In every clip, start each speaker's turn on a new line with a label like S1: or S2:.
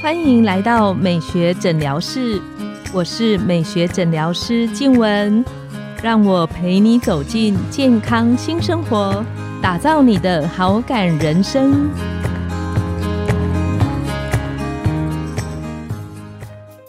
S1: 欢迎来到美学诊疗室，我是美学诊疗师静文，让我陪你走进健康新生活，打造你的好感人生。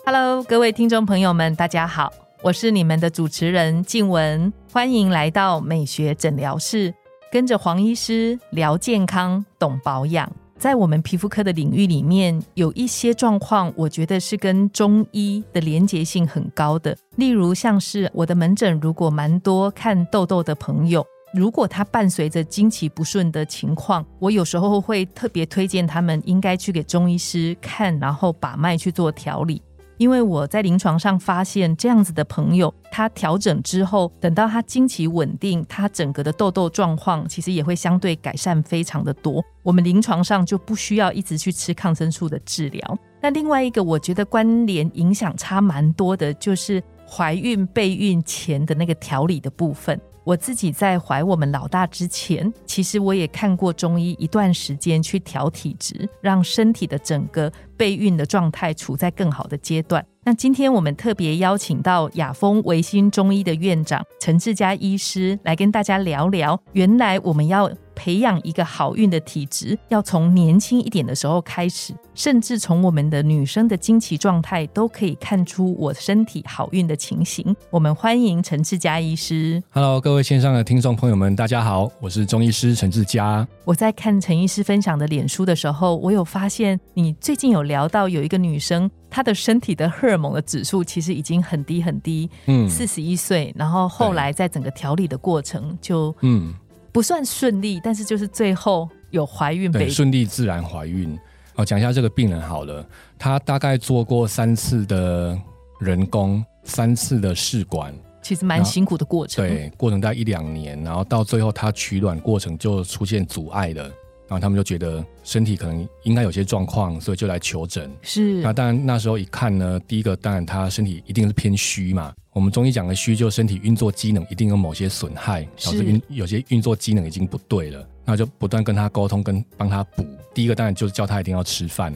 S1: Hello，各位听众朋友们，大家好，我是你们的主持人静文，欢迎来到美学诊疗室，跟着黄医师聊健康，懂保养。在我们皮肤科的领域里面，有一些状况，我觉得是跟中医的连结性很高的。例如，像是我的门诊如果蛮多看痘痘的朋友，如果他伴随着经期不顺的情况，我有时候会特别推荐他们应该去给中医师看，然后把脉去做调理。因为我在临床上发现，这样子的朋友，他调整之后，等到他经期稳定，他整个的痘痘状况其实也会相对改善非常的多。我们临床上就不需要一直去吃抗生素的治疗。那另外一个，我觉得关联影响差蛮多的，就是怀孕备孕前的那个调理的部分。我自己在怀我们老大之前，其实我也看过中医一段时间去调体质，让身体的整个备孕的状态处在更好的阶段。那今天我们特别邀请到雅风维新中医的院长陈志佳医师来跟大家聊聊，原来我们要。培养一个好运的体质，要从年轻一点的时候开始，甚至从我们的女生的经期状态都可以看出我身体好运的情形。我们欢迎陈志佳医师。
S2: Hello，各位线上的听众朋友们，大家好，我是中医师陈志佳。
S1: 我在看陈医师分享的脸书的时候，我有发现你最近有聊到有一个女生，她的身体的荷尔蒙的指数其实已经很低很低，嗯，四十一岁，然后后来在整个调理的过程就嗯。不算顺利，但是就是最后有怀孕，
S2: 对，顺利自然怀孕。哦，讲一下这个病人好了，他大概做过三次的人工，三次的试管，
S1: 其实蛮辛苦的过程。
S2: 对，过程大概一两年，然后到最后他取卵过程就出现阻碍了。然后他们就觉得身体可能应该有些状况，所以就来求诊。
S1: 是，
S2: 那当然那时候一看呢，第一个当然他身体一定是偏虚嘛。我们中医讲的虚，就身体运作机能一定有某些损害，导致运有些运作机能已经不对了。那就不断跟他沟通，跟帮他补。第一个当然就是叫他一定要吃饭。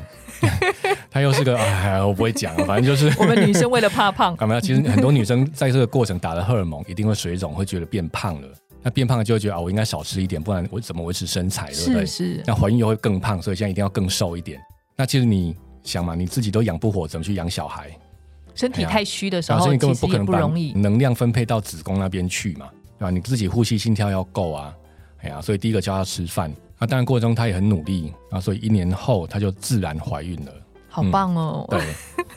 S2: 他又是个哎，我不会讲，反正就是
S1: 我们女生为了怕胖，
S2: 有 没有？其实很多女生在这个过程打了荷尔蒙，一定会水肿，会觉得变胖了。那变胖了就会觉得啊，我应该少吃一点，不然我怎么维持身材，对不对？
S1: 是。
S2: 那怀孕又会更胖，所以现在一定要更瘦一点。那其实你想嘛，你自己都养不活，怎么去养小孩？
S1: 身体太虚的时候，
S2: 你根本不可能
S1: 不容易
S2: 能量分配到子宫那边去嘛，对吧？你自己呼吸心跳要够啊，哎呀，所以第一个教他吃饭。那当然过程中他也很努力啊，所以一年后他就自然怀孕了。
S1: 好棒哦！
S2: 对，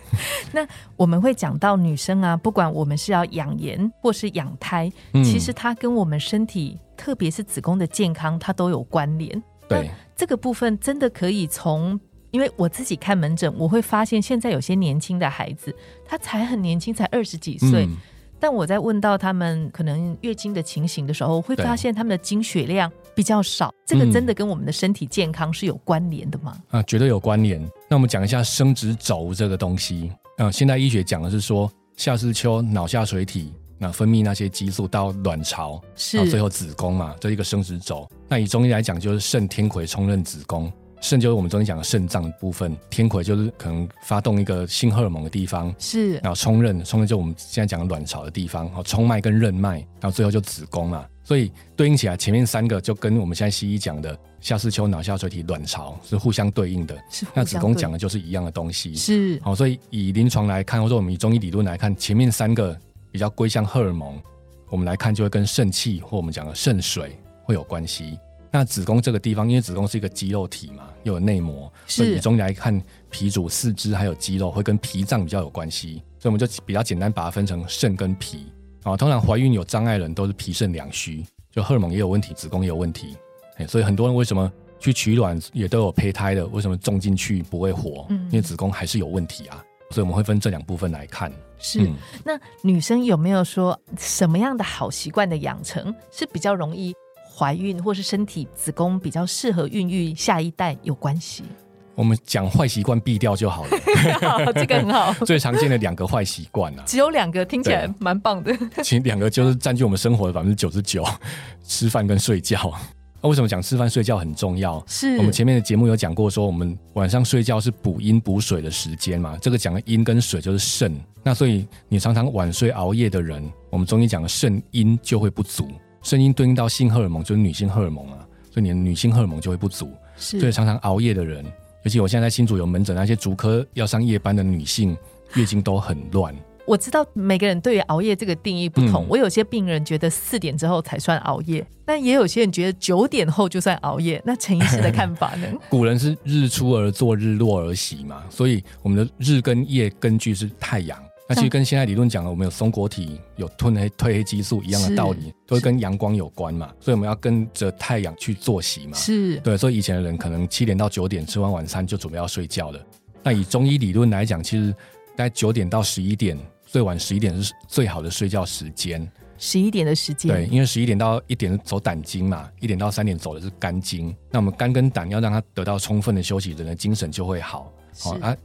S1: 那我们会讲到女生啊，不管我们是要养颜或是养胎，其实它跟我们身体，特别是子宫的健康，它都有关联。
S2: 对，
S1: 这个部分真的可以从，因为我自己看门诊，我会发现现在有些年轻的孩子，他才很年轻，才二十几岁。但我在问到他们可能月经的情形的时候，会发现他们的经血量比较少，这个真的跟我们的身体健康是有关联的吗？
S2: 啊，绝对有关联。那我们讲一下生殖轴这个东西。啊，现代医学讲的是说，夏至秋、脑下垂体那分泌那些激素到卵巢，
S1: 是
S2: 最后子宫嘛，这一个生殖轴。那以中医来讲，就是肾天癸充任子宫。肾就是我们中医讲的肾脏部分，天癸就是可能发动一个性荷尔蒙的地方，
S1: 是，
S2: 然后充任，充任就我们现在讲的卵巢的地方，然后冲脉跟任脉，然后最后就子宫嘛，所以对应起来前面三个就跟我们现在西医讲的下视丘、脑下垂体、卵巢是互相对应的，那子宫讲的就是一样的东西，
S1: 是，
S2: 好，所以以临床来看，或者我们以中医理论来看，前面三个比较归向荷尔蒙，我们来看就会跟肾气或我们讲的肾水会有关系。那子宫这个地方，因为子宫是一个肌肉体嘛，又有内膜，所以中医来看，脾主四肢还有肌肉，会跟脾脏比较有关系。所以我们就比较简单把它分成肾跟脾啊。通常怀孕有障碍人都是脾肾两虚，就荷尔蒙也有问题，子宫也有问题。哎，所以很多人为什么去取卵也都有胚胎的，为什么种进去不会活？嗯，因为子宫还是有问题啊。所以我们会分这两部分来看。
S1: 是，那女生有没有说什么样的好习惯的养成是比较容易？怀孕或是身体子宫比较适合孕育下一代有关系。
S2: 我们讲坏习惯避掉就好了。
S1: 好这个很好。
S2: 最常见的两个坏习惯啊，
S1: 只有两个，听起来蛮棒的。
S2: 其实两个就是占据我们生活的百分之九十九，吃饭跟睡觉。那为什么讲吃饭睡觉很重要？
S1: 是
S2: 我们前面的节目有讲过，说我们晚上睡觉是补阴补水的时间嘛。这个讲的阴跟水就是肾，那所以你常常晚睡熬夜的人，我们中医讲的肾阴就会不足，肾阴对应到性荷尔蒙就是女性荷尔蒙啊，所以你的女性荷尔蒙就会不足。
S1: 是，
S2: 所以常常熬夜的人，尤其我现在在新竹有门诊，那些足科要上夜班的女性，月经都很乱。
S1: 我知道每个人对于熬夜这个定义不同，
S2: 嗯
S1: 我有些病人觉得四点之后才算熬夜，但也有些人觉得九点后就算熬夜。那陈医师的看法呢？
S2: 古人是日出而作，日落而息嘛，所以我们的日跟夜根据是太阳。那其实跟现在理论讲的，我们有松果体、有褪黑褪黑激素一样的道理，都是跟阳光有关嘛，所以我们要跟着太阳去作息嘛。
S1: 是
S2: 对，所以以前的人可能七点到九点吃完晚餐就准备要睡觉了。那以中医理论来讲，其实大概九点到十一点，最晚十一点是最好的睡觉时间。
S1: 十一点的时间，
S2: 对，因为十一点到一点是走胆经嘛，一点到三点走的是肝经。那我们肝跟胆要让它得到充分的休息，人的精神就会好。
S1: 是
S2: 啊，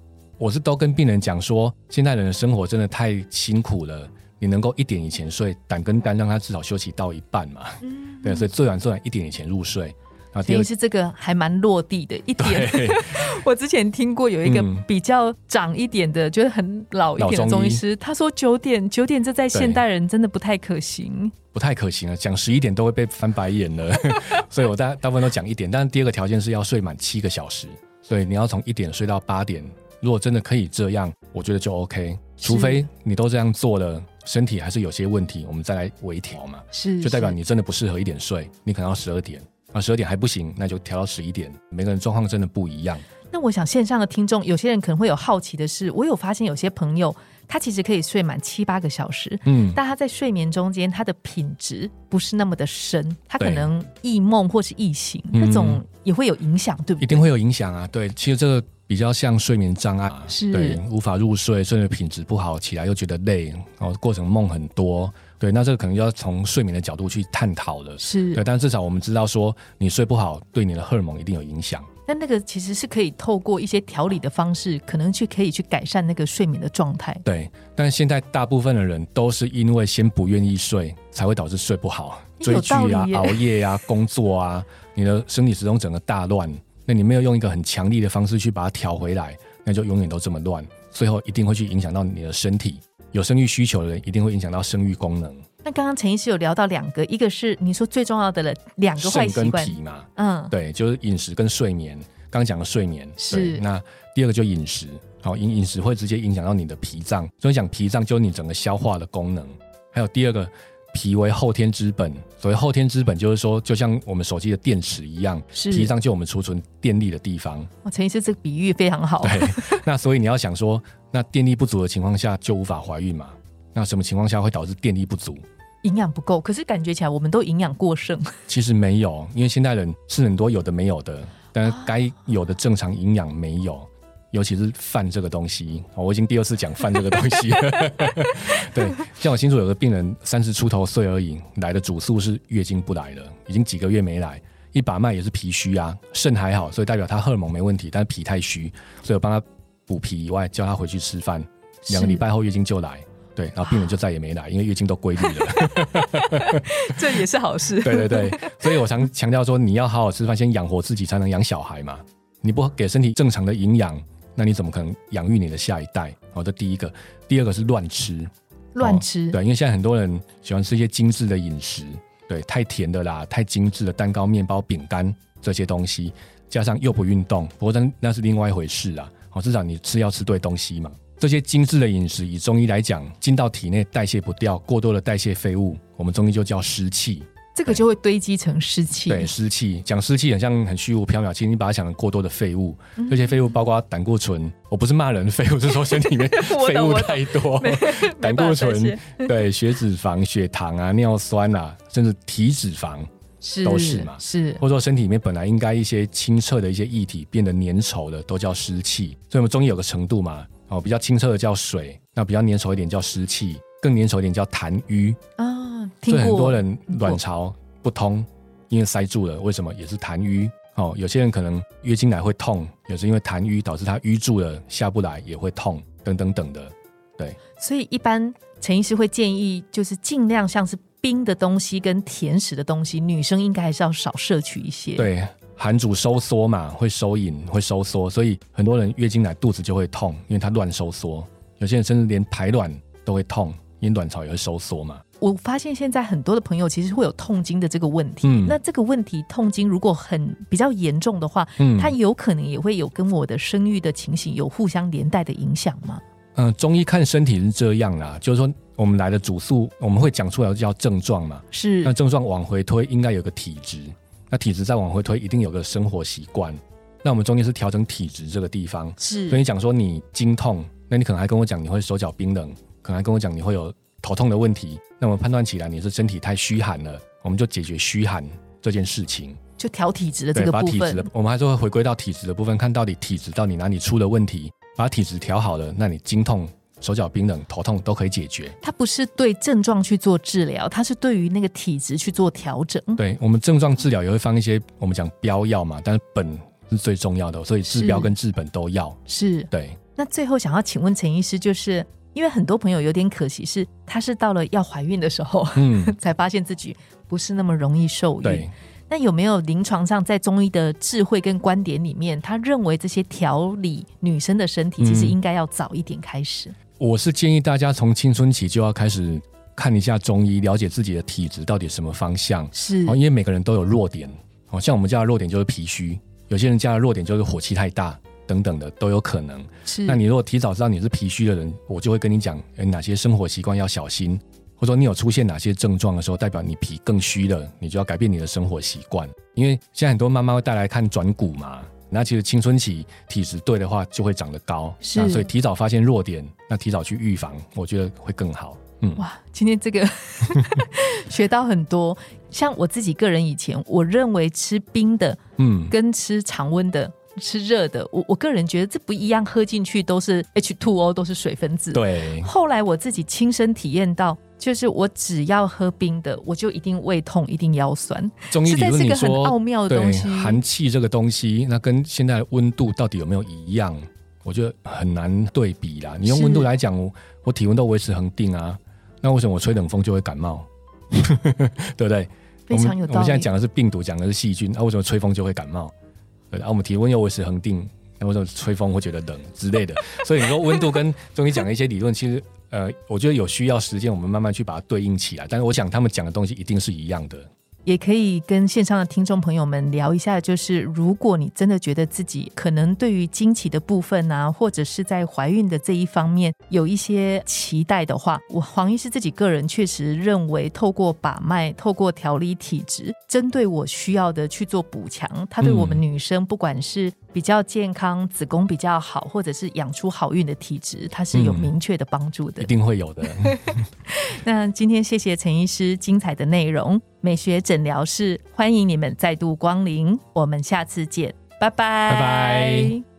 S2: 我是都跟病人讲说，现代人的生活真的太辛苦了，你能够一点以前睡，胆跟肝让他至少休息到一半嘛。
S1: 嗯
S2: 对，所以最晚最晚一点以前入睡。然后第二
S1: 陈医师这个还蛮落地的一点。我之前听过有一个
S2: 嗯
S1: 比较长一点的，就是很老一点的中医师，他说九点九点这在现代人真的不太可行。
S2: 不太可行了，讲十一点都会被翻白眼了，所以我大大部分都讲一点。但是第二个条件是要睡满七个小时，所以你要从一点睡到八点。如果真的可以这样，我觉得就 OK。除非你都这样做了，身体还是有些问题，我们再来微调嘛，
S1: 是，
S2: 就代表你真的不适合一点睡，你可能要十二点。啊，十二点还不行，那就调到十一点。每个人状况真的不一样。
S1: 那我想线上的听众，有些人可能会有好奇的是，我有发现有些朋友他其实可以睡满七八个小时，
S2: 嗯，
S1: 但他在睡眠中间他的品质不是那么的深，他可能易梦或是易醒，
S2: 嗯
S1: 那种也会有影响，对不对？
S2: 一定会有影响啊。对，其实这个比较像睡眠障碍啊，
S1: 是
S2: 对，无法入睡，睡眠品质不好，起来又觉得累，然后过程梦很多。对，那这个可能要从睡眠的角度去探讨了。
S1: 是
S2: 对，但至少我们知道说，你睡不好，对你的荷尔蒙一定有影响。
S1: 但那个其实是可以透过一些调理的方式，可能去可以去改善那个睡眠的状态。
S2: 对，但是现在大部分的人都是因为先不愿意睡，才会导致睡不好，追剧啊、熬夜啊、工作啊，你的生理时钟整个大乱。那你没有用一个很强力的方式去把它调回来，那就永远都这么乱，最后一定会去影响到你的身体。有生育需求的人，一定会影响到生育功能，
S1: 那刚刚陈医师有聊到两个，一个是你说最重要的了，两个 坏习惯，
S2: 脾嘛。
S1: 嗯，
S2: 对，就是饮食跟睡眠。刚刚讲的睡眠
S1: 是
S2: 对那第二个就饮食，好饮饮食会直接影响到你的脾脏，所以讲脾脏就是你整个消化的功能。还有第二个，脾为后天之本，所谓后天之本就是说，就像我们手机的电池一样，
S1: 是
S2: 脾脏就我们储存电力的地方。
S1: 哦陈医师这个比喻非常好。
S2: 对，那所以你要想说，那电力不足的情况下就无法怀孕嘛？那什么情况下会导致电力不足？
S1: 营养不够，可是感觉起来我们都营养过剩。
S2: 其实没有，因为现代人吃很多有的没有的，但是该有的正常营养没有，尤其是饭这个东西，哦我已经第二次讲饭这个东西了。对，像我清楚有个病人三十出头岁而已，来的主诉是月经不来了，已经几个月没来，一把脉也是脾虚啊，肾还好，所以代表他荷尔蒙没问题，但是脾太虚，所以我帮他补脾以外，叫他回去吃饭，两个礼拜后月经就来。对，然后病人就再也没来，因为月经都规律了。
S1: 这也是好事。
S2: 对对对，所以我常强调说，你要好好吃饭，先养活自己，才能养小孩嘛。你不给身体正常的营养，那你怎么可能养育你的下一代？好、这第一个。第二个是乱吃，
S1: 乱吃，
S2: 对，因为现在很多人喜欢吃一些精致的饮食，对，太甜的啦，太精致的蛋糕、面包、饼干这些东西，加上又不运动，不过那那是另外一回事啊。好、至少你吃要吃对东西嘛。这些精致的饮食，以中医来讲，进到体内代谢不掉，过多的代谢废物，我们中医就叫湿气。
S1: 这个就会堆积成湿气。
S2: 对，湿气讲湿气很像很虚无缥缈，其实你把它想成过多的废物，
S1: 嗯。
S2: 这些废物包括胆固醇，我不是骂人，废物是说身体里面
S1: 我
S2: 废物太多，
S1: 没
S2: 胆固醇
S1: 谢，
S2: 对血脂肪、血糖啊、尿酸啊，甚至体脂肪，
S1: 是
S2: 都是嘛。
S1: 是。
S2: 或者说身体里面本来应该一些清澈的一些液体变得粘稠的，都叫湿气。所以我们中医有个程度嘛，哦，比较清澈的叫水，那比较粘稠一点叫湿气，更粘稠一点叫痰瘀。
S1: 啊，听
S2: 所以
S1: 过
S2: 很多人卵巢不通，因为塞住了，为什么？也是痰瘀。哦，有些人可能月经来会痛，也是因为痰瘀导致它瘀住了，下不来也会痛，等等等的。对，
S1: 所以一般陈医师会建议，就是尽量像是冰的东西跟甜食的东西，女生应该还是要少摄取一些。，
S2: 对，寒主收缩嘛，会收引，会收缩，所以很多人月经来肚子就会痛，因为它乱收缩。有些人甚至连排卵都会痛，因为卵巢也会收缩嘛。
S1: 我发现现在很多的朋友其实会有痛经的这个问题。
S2: 嗯
S1: 那这个问题痛经如果很比较严重的话，
S2: 嗯，
S1: 它有可能也会有跟我的生育的情形有互相连带的影响吗？
S2: 嗯、中医看身体是这样啦，就是说我们来的主诉，我们会讲出来叫症状嘛。
S1: 是
S2: 那症状往回推，应该有个体质。那体质再往回推，一定有个生活习惯。那我们中间是调整体质这个地方。是所以你讲说你经痛，那你可能还跟我讲你会手脚冰冷，可能还跟我讲你会有头痛的问题。那我们判断起来你是身体太虚寒了，我们就解决虚寒这件事情。
S1: 就调体质的这
S2: 对，
S1: 个部
S2: 把体质的
S1: 分。，
S2: 我们还是会回归到体质的部分，看到底体质到底哪里出了问题，把体质调好了，那你经痛、手脚冰冷、头痛都可以解决。
S1: 它不是对症状去做治疗，它是对于那个体质去做调整。
S2: 对我们症状治疗也会放一些我们讲标药嘛，但是本是最重要的，所以治标跟治本都要。
S1: 是。
S2: 对，
S1: 那最后想要请问陈医师，就是因为很多朋友有点可惜是，她是到了要怀孕的时候，
S2: 嗯，
S1: 才发现自己不是那么容易受孕。
S2: 对。
S1: 那有没有临床上在中医的智慧跟观点里面，他认为这些调理女生的身体，其实
S2: 嗯
S1: 应该要早一点开始？
S2: 我是建议大家从青春期就要开始看一下中医，了解自己的体质到底什么方向。
S1: 是
S2: 哦，因为每个人都有弱点，哦，像我们家的弱点就是脾虚，有些人家的弱点就是火气太大等等的都有可能。
S1: 是。
S2: 那你如果提早知道你是脾虚的人，我就会跟你讲，诶哪些生活习惯要小心，或者说你有出现哪些症状的时候，代表你脾更虚了，你就要改变你的生活习惯。因为现在很多妈妈会带来看转骨嘛，那其实青春期体质对的话，就会长得高，
S1: 是
S2: 那所以提早发现弱点，那提早去预防，我觉得会更好。嗯，
S1: 哇，今天这个 学到很多。像我自己个人以前，我认为吃冰的
S2: 嗯，
S1: 跟吃常温的、吃热的，我我个人觉得这不一样，喝进去都是 H2O，都是水分子。。
S2: 对，
S1: 后来我自己亲身体验到，就是我只要喝冰的，我就一定胃痛，一定腰酸，
S2: 中医理论你
S1: 实在是个很奥妙的东西。
S2: 寒气这个东西，那跟现在的温度到底有没有一样？我觉得很难对比啦。你用
S1: 是
S2: 温度来讲，我我体温都维持恒定啊，那为什么我吹冷风就会感冒？对不对？
S1: 非常有道理。
S2: 我们我们现在讲的是病毒，讲的是细菌，那、为什么吹风就会感冒？对，啊，我们体温又维持恒定，那为什么吹风会觉得冷之类的？所以你说温度跟中医讲的一些理论，其实呃，我觉得有需要时间，我们慢慢去把它对应起来。但是我想他们讲的东西一定是一样的。
S1: 也可以跟线上的听众朋友们聊一下，就是如果你真的觉得自己可能对于经期的部分啊，或者是在怀孕的这一方面有一些期待的话，我黄医师自己个人确实认为，透过把脉，透过调理体质，针对我需要的去做补强，它对我们
S2: 嗯
S1: 女生不管是比较健康、子宫比较好，或者是养出好运的体质，它是有
S2: 嗯
S1: 明确的帮助的
S2: 一。定会有的。
S1: 那今天谢谢陈医师精彩的内容，美学诊疗室欢迎你们再度光临，我们下次见，拜拜，
S2: 拜拜。